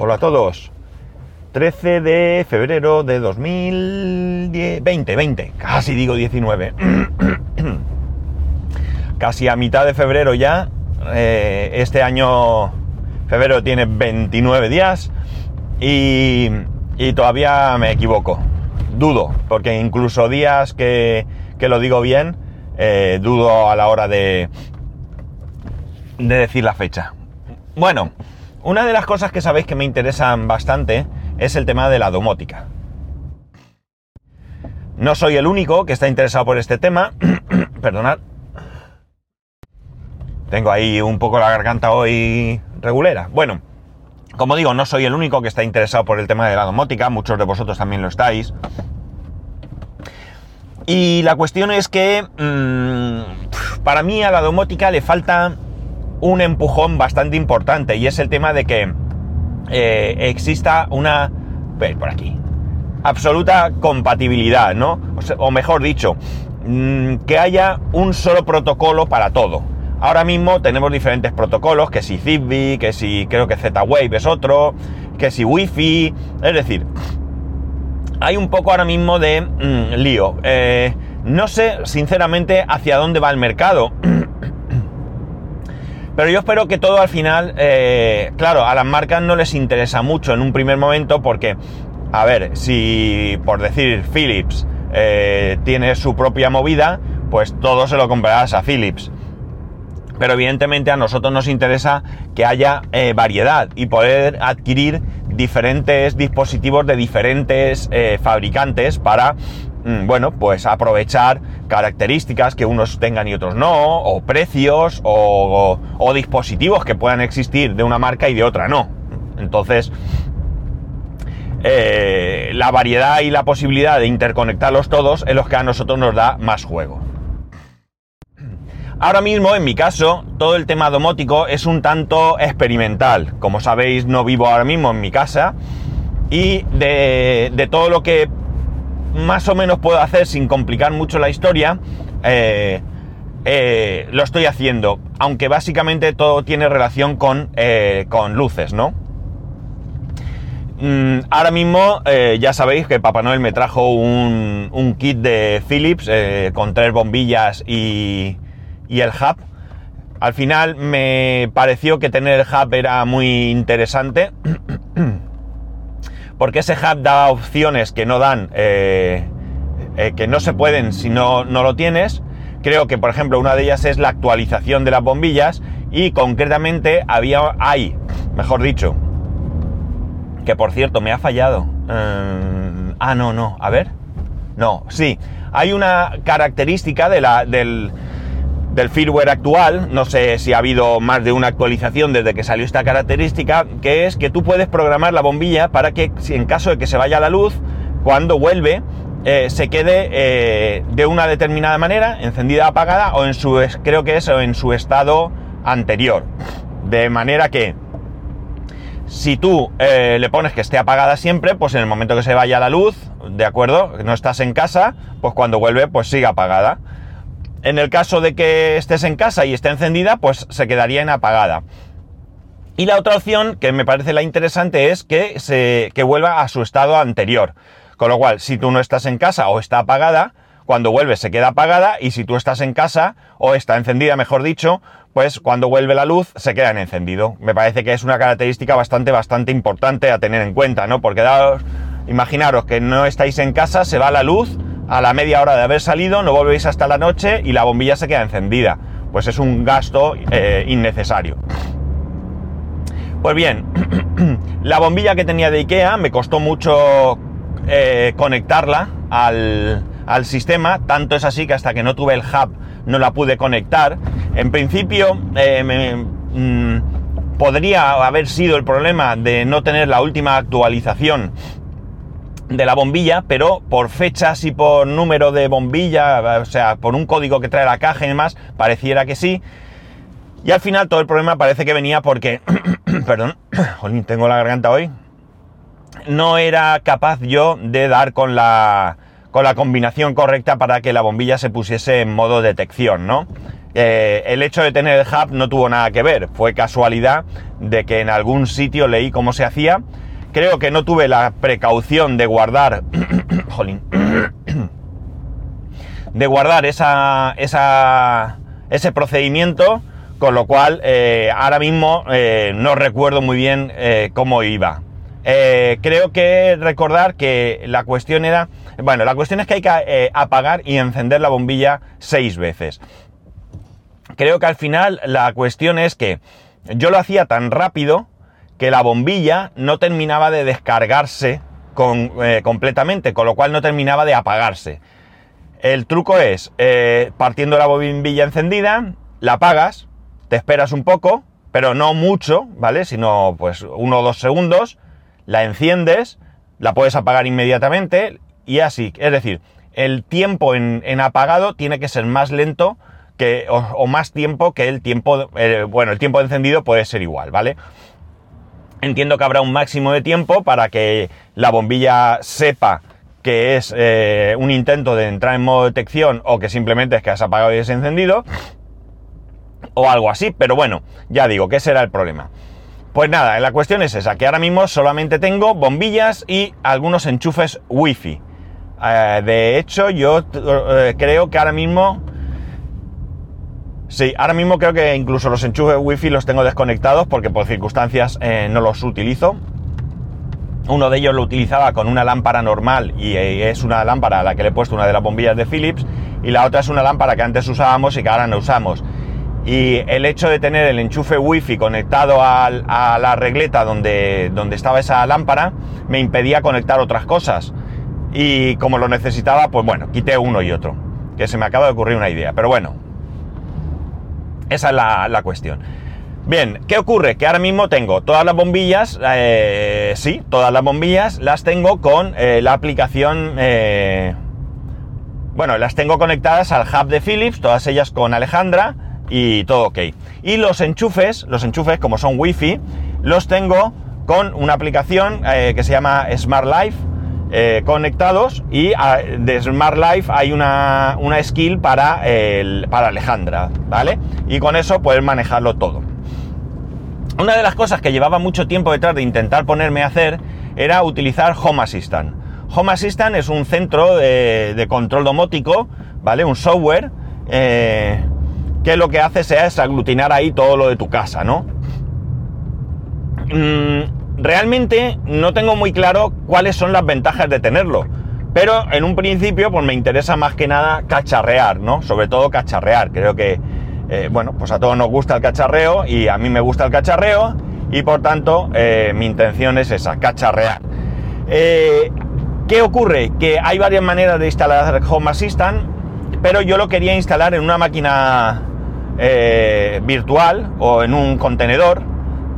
Hola a todos. 13 de febrero de 2020, 20, casi digo 19. casi a mitad de febrero ya. Eh, este año, febrero tiene 29 días y, y, todavía me equivoco. Dudo, porque incluso días que, que lo digo bien, eh, dudo a la hora de, de decir la fecha. Bueno, una de las cosas que sabéis que me interesan bastante es el tema de la domótica. No soy el único que está interesado por este tema. Perdonad. Tengo ahí un poco la garganta hoy regulera. Bueno, como digo, no soy el único que está interesado por el tema de la domótica. Muchos de vosotros también lo estáis. Y la cuestión es que mmm, para mí a la domótica le falta un empujón bastante importante y es el tema de que eh, exista una, por aquí, absoluta compatibilidad, ¿no? O, mejor dicho, mmm, que haya un solo protocolo para todo. Ahora mismo tenemos diferentes protocolos, que si Zigbee, que si creo que Z-Wave es otro, que si Wi-Fi, es decir, hay un poco ahora mismo de mmm, lío. Eh, no sé, sinceramente, hacia dónde va el mercado. Pero yo espero que todo al final, eh, claro, a las marcas no les interesa mucho en un primer momento porque, a ver, si por decir Philips eh, tiene su propia movida, pues todo se lo comprarás a Philips. Pero evidentemente a nosotros nos interesa que haya eh, variedad y poder adquirir diferentes dispositivos de diferentes fabricantes para bueno, pues aprovechar características que unos tengan y otros no, o precios, o, dispositivos que puedan existir de una marca y de otra no. Entonces, eh, la variedad y la posibilidad de interconectarlos todos es lo que a nosotros nos da más juego. Ahora mismo, en mi caso, todo el tema domótico es un tanto experimental. Como sabéis, no vivo ahora mismo en mi casa y de todo lo que más o menos puedo hacer sin complicar mucho la historia, eh, eh, lo estoy haciendo, aunque básicamente todo tiene relación con, eh, con luces, ¿no? Mm, ahora mismo ya sabéis que Papá Noel me trajo un, un kit de Philips con tres bombillas y, y el hub. Al final me pareció que tener el hub era muy interesante porque ese hub da opciones que no dan, eh, eh, que no se pueden si no, no lo tienes. Creo que, por ejemplo, una de ellas es la actualización de las bombillas y concretamente había, hay, mejor dicho, que por cierto me ha fallado. Eh, ah, no, no, a ver. No, sí, hay una característica de la, del, del firmware actual, no sé si ha habido más de una actualización desde que salió esta característica, que es que tú puedes programar la bombilla para que en caso de que se vaya la luz, cuando vuelve, eh, se quede eh, de una determinada manera, encendida apagada, o en su, creo que es en su estado anterior. De manera que si tú eh, le pones que esté apagada siempre, pues en el momento que se vaya la luz, de acuerdo, no estás en casa, pues cuando vuelve, pues sigue apagada. En el caso de que estés en casa y esté encendida, pues se quedaría en apagada. Y la otra opción, que me parece la interesante, es que, se, que vuelva a su estado anterior. Con lo cual, si tú no estás en casa o está apagada, cuando vuelve se queda apagada y si tú estás en casa o está encendida, mejor dicho, pues cuando vuelve la luz se queda en encendido. Me parece que es una característica bastante, bastante importante a tener en cuenta, ¿no? Porque daos, imaginaros que no estáis en casa, se va la luz, a la media hora de haber salido, no volvéis hasta la noche y la bombilla se queda encendida. Pues es un gasto eh, innecesario. Pues bien, la bombilla que tenía de Ikea me costó mucho eh, conectarla al, al, sistema, tanto es así que hasta que no tuve el hub no la pude conectar. En principio eh, me, mmm, podría haber sido el problema de no tener la última actualización de la bombilla, pero por fechas y por número de bombilla, o sea, por un código que trae la caja y demás, pareciera que sí. Y al final todo el problema parece que venía porque, perdón, tengo la garganta hoy, no era capaz yo de dar con la, con la combinación correcta para que la bombilla se pusiese en modo detección, ¿no? eh, el hecho de tener el hub no tuvo nada que ver, fue casualidad de que en algún sitio leí cómo se hacía. Creo que no tuve la precaución de guardar, jolín, de guardar esa, esa, ese procedimiento, con lo cual eh, ahora mismo eh, no recuerdo muy bien cómo iba. creo que recordar que la cuestión era, bueno, la cuestión es que hay que apagar y encender la bombilla seis veces creo que al final la cuestión es que yo lo hacía tan rápido que la bombilla no terminaba de descargarse eh, completamente, con lo cual no terminaba de apagarse. El truco es, eh, partiendo la bombilla encendida, la apagas, te esperas un poco, pero no mucho, ¿vale? Sino pues uno o dos segundos, la enciendes, la puedes apagar inmediatamente y así. Es decir, el tiempo en, apagado tiene que ser más lento que, o, más tiempo que el tiempo, eh, bueno, el tiempo encendido puede ser igual, ¿vale? Entiendo que habrá un máximo de tiempo para que la bombilla sepa que es eh, un intento de entrar en modo detección o que simplemente es que has apagado y has encendido o algo así, pero bueno, ya digo, ¿qué será el problema? Pues nada, la cuestión es esa, que ahora mismo solamente tengo bombillas y algunos enchufes wifi. Eh, de hecho, yo creo que ahora mismo Sí, ahora mismo creo que incluso los enchufes wifi los tengo desconectados porque por circunstancias eh, no los utilizo. Uno de ellos lo utilizaba con una lámpara normal y eh, es una lámpara a la que le he puesto una de las bombillas de Philips y la otra es una lámpara que antes usábamos y que ahora no usamos. Y el hecho de tener el enchufe wifi conectado a la regleta donde, donde estaba esa lámpara me impedía conectar otras cosas. Y como lo necesitaba, pues bueno, quité uno y otro. Que se me acaba de ocurrir una idea. Pero bueno, esa es la, cuestión. Bien, ¿qué ocurre? Que ahora mismo tengo todas las bombillas, eh, sí, todas las bombillas las tengo con eh, la aplicación, eh, bueno, las tengo conectadas al hub de Philips, todas ellas con Alejandra y todo ok. Y los enchufes, los enchufes como son Wi-Fi, los tengo con una aplicación que se llama Smart Life, eh, conectados y ah, de Smart Life hay una, una skill para, el, para Alejandra, ¿vale? Y con eso puedes manejarlo todo. Una de las cosas que llevaba mucho tiempo detrás de intentar ponerme a hacer era utilizar Home Assistant. Home Assistant es un centro de, control domótico, ¿vale? Un software eh, que lo que hace sea es aglutinar ahí todo lo de tu casa, ¿no? Mm, realmente no tengo muy claro cuáles son las ventajas de tenerlo. Pero en un principio, pues me interesa más que nada cacharrear, ¿no? Sobre todo cacharrear. Creo que, eh, bueno, pues a todos nos gusta el cacharreo y a mí me gusta el cacharreo y por tanto eh, mi intención es esa, cacharrear. Eh, ¿Qué ocurre? Que hay varias maneras de instalar Home Assistant, pero yo lo quería instalar en una máquina virtual o en un contenedor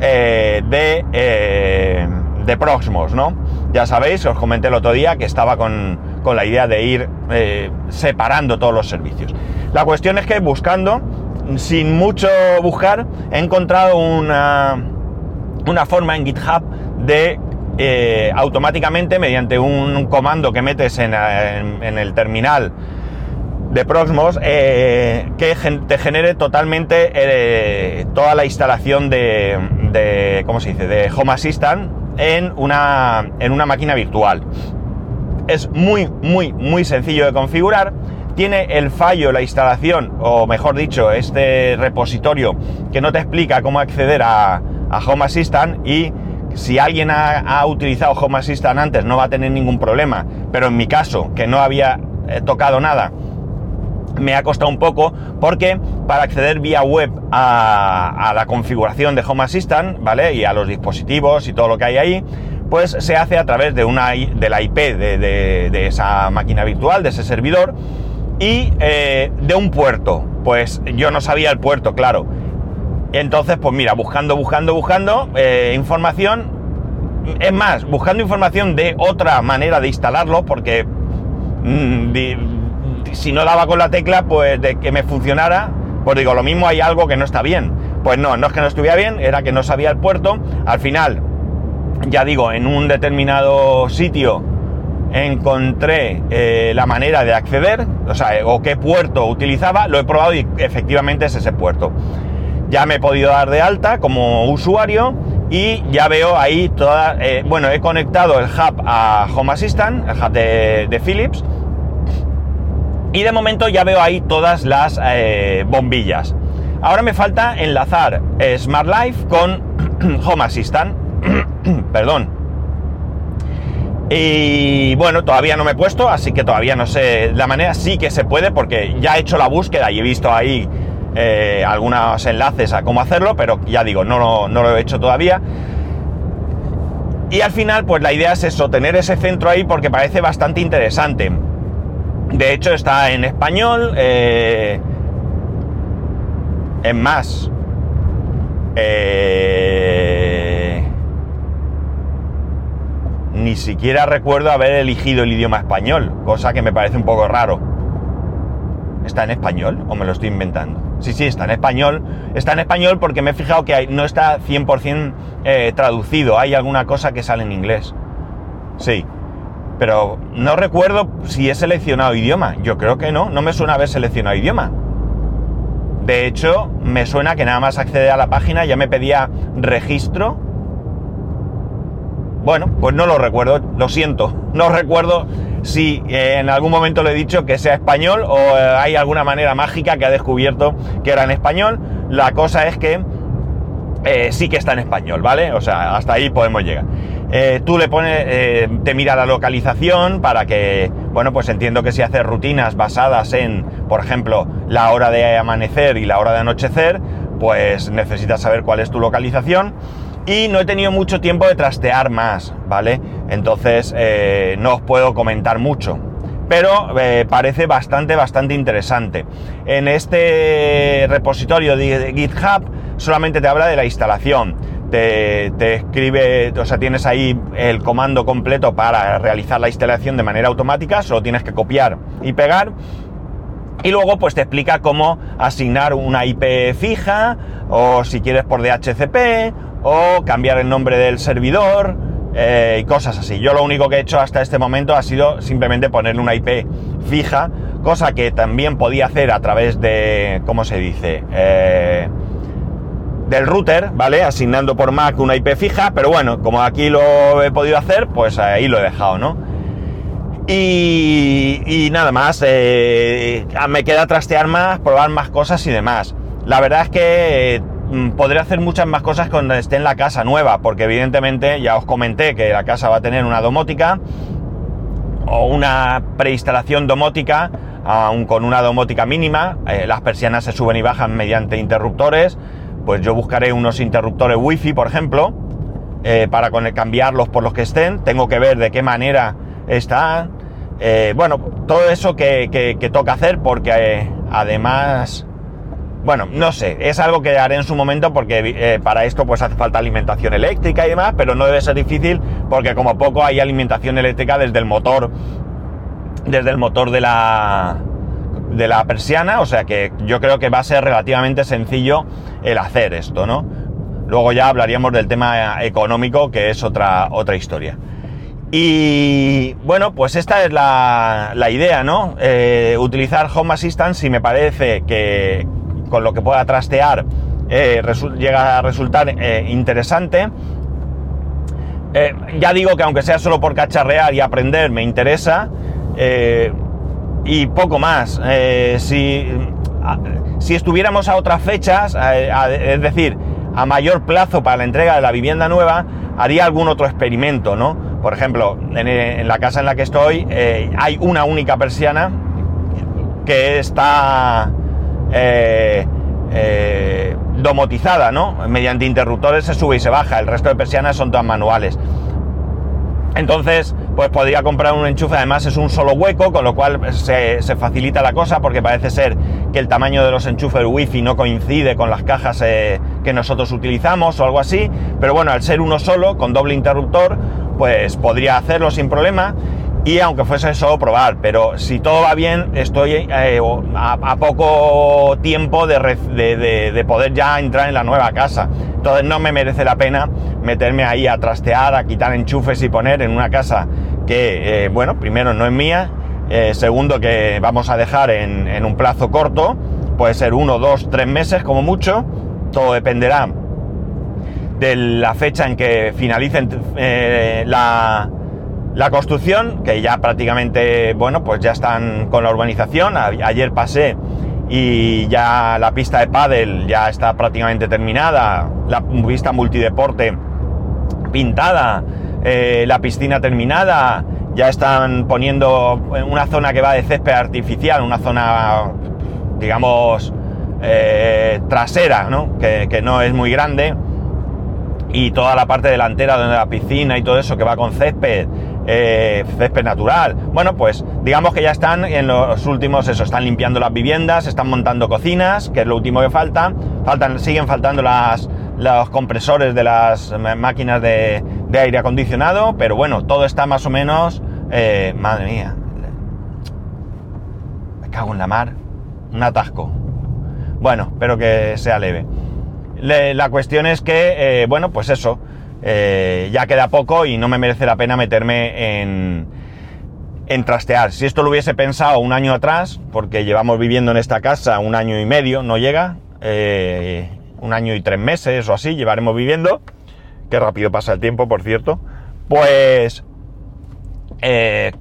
eh, de, eh, de Proxmos, ¿no? Ya sabéis, os comenté el otro día que estaba con, la idea de ir eh, separando todos los servicios. La cuestión es que buscando, sin mucho buscar, he encontrado una, una forma en GitHub de automáticamente, mediante un comando que metes en, el terminal de Proxmos que te genere totalmente toda la instalación de, de, ¿cómo se dice?, de Home Assistant en una, en una máquina virtual. Es muy, muy, muy sencillo de configurar. Tiene el fallo, la instalación, o mejor dicho, este repositorio que no te explica cómo acceder a, Home Assistant y si alguien ha, ha, utilizado Home Assistant antes no va a tener ningún problema, pero en mi caso, que no había eh, tocado nada, me ha costado un poco porque para acceder vía web a, la configuración de Home Assistant, ¿vale? Y a los dispositivos y todo lo que hay ahí, pues se hace a través de, una, de la IP de, esa máquina virtual, de ese servidor, y eh, de un puerto. Pues yo no sabía el puerto, claro. Entonces, pues mira, buscando, buscando, buscando eh, información. Es más, buscando información de otra manera de instalarlo, porque mm, si no daba con la tecla, pues de que me funcionara, pues digo, lo mismo hay algo que no está bien. Pues no, no es que no estuviera bien, era que no sabía el puerto. Al final, ya digo, en un determinado sitio encontré eh, la manera de acceder, o sea, o qué puerto utilizaba, lo he probado y efectivamente es ese puerto. Ya me he podido dar de alta como usuario y ya veo ahí toda, eh, bueno, he conectado el hub a Home Assistant, el hub de, Philips, y de momento ya veo ahí todas las eh, bombillas. Ahora me falta enlazar Smart Life con Home Assistant, perdón, y bueno, todavía no me he puesto, así que todavía no sé. La manera sí que se puede, porque ya he hecho la búsqueda y he visto ahí eh, algunos enlaces a cómo hacerlo, pero ya digo, no, no, lo he hecho todavía. Y al final, pues la idea es eso, tener ese centro ahí porque parece bastante interesante. De hecho, está en español. Eh, en más. Eh, ni siquiera recuerdo haber elegido el idioma español, cosa que me parece un poco raro. ¿Está en español o me lo estoy inventando? Sí, sí, está en español. Está en español porque me he fijado que no está 100% eh, traducido. Hay alguna cosa que sale en inglés. Sí. Pero no recuerdo si he seleccionado idioma. Yo creo que no. No me suena haber seleccionado idioma. De hecho, me suena que nada más acceder a la página ya me pedía registro bueno, pues no lo recuerdo, lo siento. No recuerdo si eh, en algún momento le he dicho que sea español o eh, hay alguna manera mágica que ha descubierto que era en español. La cosa es que eh, sí que está en español, ¿vale? O sea, hasta ahí podemos llegar. Tú le pones, te mira la localización para que, bueno, pues entiendo que si haces rutinas basadas en, por ejemplo, la hora de amanecer y la hora de anochecer, pues necesitas saber cuál es tu localización y no he tenido mucho tiempo de trastear más, ¿vale? Entonces eh, no os puedo comentar mucho. Pero eh, parece bastante, bastante interesante. En este repositorio de GitHub solamente te habla de la instalación. Te, escribe, o sea, tienes ahí el comando completo para realizar la instalación de manera automática, solo tienes que copiar y pegar. Y luego pues te explica cómo asignar una IP fija o si quieres por DHCP o cambiar el nombre del servidor eh, y cosas así. Yo lo único que he hecho hasta este momento ha sido simplemente ponerle una IP fija, cosa que también podía hacer a través de, ¿cómo se dice? Eh, del router, ¿vale? Asignando por Mac una IP fija, pero bueno, como aquí lo he podido hacer, pues ahí lo he dejado, ¿no? Y, nada más, eh, me queda trastear más, probar más cosas y demás. La verdad es que Mm, podré hacer muchas más cosas cuando esté en la casa nueva, porque evidentemente ya os comenté que la casa va a tener una domótica o una preinstalación domótica, aún con una domótica mínima, eh, las persianas se suben y bajan mediante interruptores, pues yo buscaré unos interruptores wifi, por ejemplo, eh, para cambiarlos por los que estén, tengo que ver de qué manera están, eh, bueno, todo eso que, que toca hacer, porque además bueno, no sé, es algo que haré en su momento porque eh, para esto pues hace falta alimentación eléctrica y demás, pero no debe ser difícil porque como poco hay alimentación eléctrica desde el motor, desde el motor de la, de la persiana, o sea que yo creo que va a ser relativamente sencillo el hacer esto, ¿no? Luego ya hablaríamos del tema económico, que es otra, otra historia. Y bueno, pues esta es la, idea, ¿no? Eh, utilizar Home Assistant si me parece que, con lo que pueda trastear eh, llega a resultar eh, interesante. Ya digo que aunque sea solo por cacharrear y aprender, me interesa. Y poco más. si, si estuviéramos a otras fechas, es decir, a mayor plazo para la entrega de la vivienda nueva, haría algún otro experimento, ¿no? Por ejemplo, en, la casa en la que estoy hay una única persiana que está eh, eh, domotizada, ¿no? Mediante interruptores se sube y se baja, el resto de persianas son todas manuales. Entonces, pues podría comprar un enchufe, además es un solo hueco, con lo cual se, facilita la cosa porque parece ser que el tamaño de los enchufes wifi no coincide con las cajas eh, que nosotros utilizamos o algo así, pero bueno, al ser uno solo, con doble interruptor, pues podría hacerlo sin problema y aunque fuese solo probar, pero si todo va bien, estoy eh, a, poco tiempo de, poder ya entrar en la nueva casa. Entonces no me merece la pena meterme ahí a trastear, a quitar enchufes y poner en una casa que, eh, bueno, primero no es mía, eh, segundo que vamos a dejar en, un plazo corto, puede ser uno, dos, tres meses como mucho, todo dependerá de la fecha en que finalicen eh, la, la, construcción, que ya prácticamente, bueno, pues ya están con la urbanización, ayer pasé y ya la pista de pádel ya está prácticamente terminada, la pista multideporte pintada, eh, la piscina terminada, ya están poniendo una zona que va de césped artificial, una zona, digamos, eh, trasera, ¿no? Que, que, no es muy grande, y toda la parte delantera donde la piscina y todo eso que va con césped, eh, césped natural. Bueno, pues digamos que ya están en los últimos, eso, están limpiando las viviendas, están montando cocinas, que es lo último que falta. Faltan, siguen faltando las, los compresores de las máquinas de, de aire acondicionado, pero bueno, todo está más o menos, eh, madre mía, me cago en la mar, un atasco. Bueno, espero que sea leve. Le, la cuestión es que, eh, bueno, pues eso, eh, ya queda poco y no me merece la pena meterme en, en trastear. Si esto lo hubiese pensado un año atrás, porque llevamos viviendo en esta casa un año y medio, no llega, eh, un año y tres meses o así, llevaremos viviendo, qué rápido pasa el tiempo, por cierto, pues eh,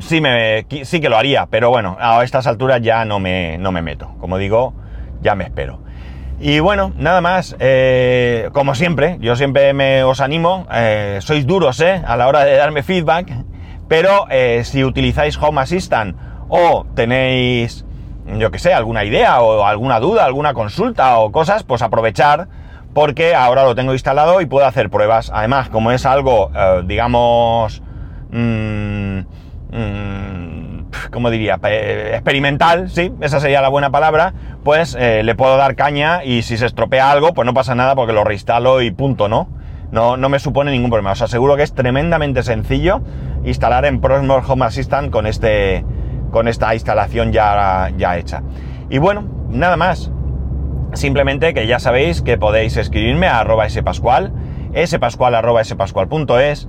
sí, me, sí que lo haría, pero bueno, a estas alturas ya no me, no me meto. Como digo, ya me espero. Y bueno, nada más, eh, como siempre, yo siempre me os animo, eh, sois duros eh, a la hora de darme feedback, pero eh, si utilizáis Home Assistant o tenéis, yo que sé, alguna idea o alguna duda, alguna consulta o cosas, pues aprovechar porque ahora lo tengo instalado y puedo hacer pruebas. Además, como es algo, digamos, mmm, mmm, ¿cómo diría? experimental, sí, esa sería la buena palabra, pues eh, le puedo dar caña y si se estropea algo, pues no pasa nada porque lo reinstalo y punto, ¿no? No, no me supone ningún problema. Os aseguro que es tremendamente sencillo instalar en Prosmore Home Assistant con, este, con esta instalación ya, ya hecha. Y bueno, nada más. Simplemente que ya sabéis que podéis escribirme a arroba spascual, spascual arroba spascual.es,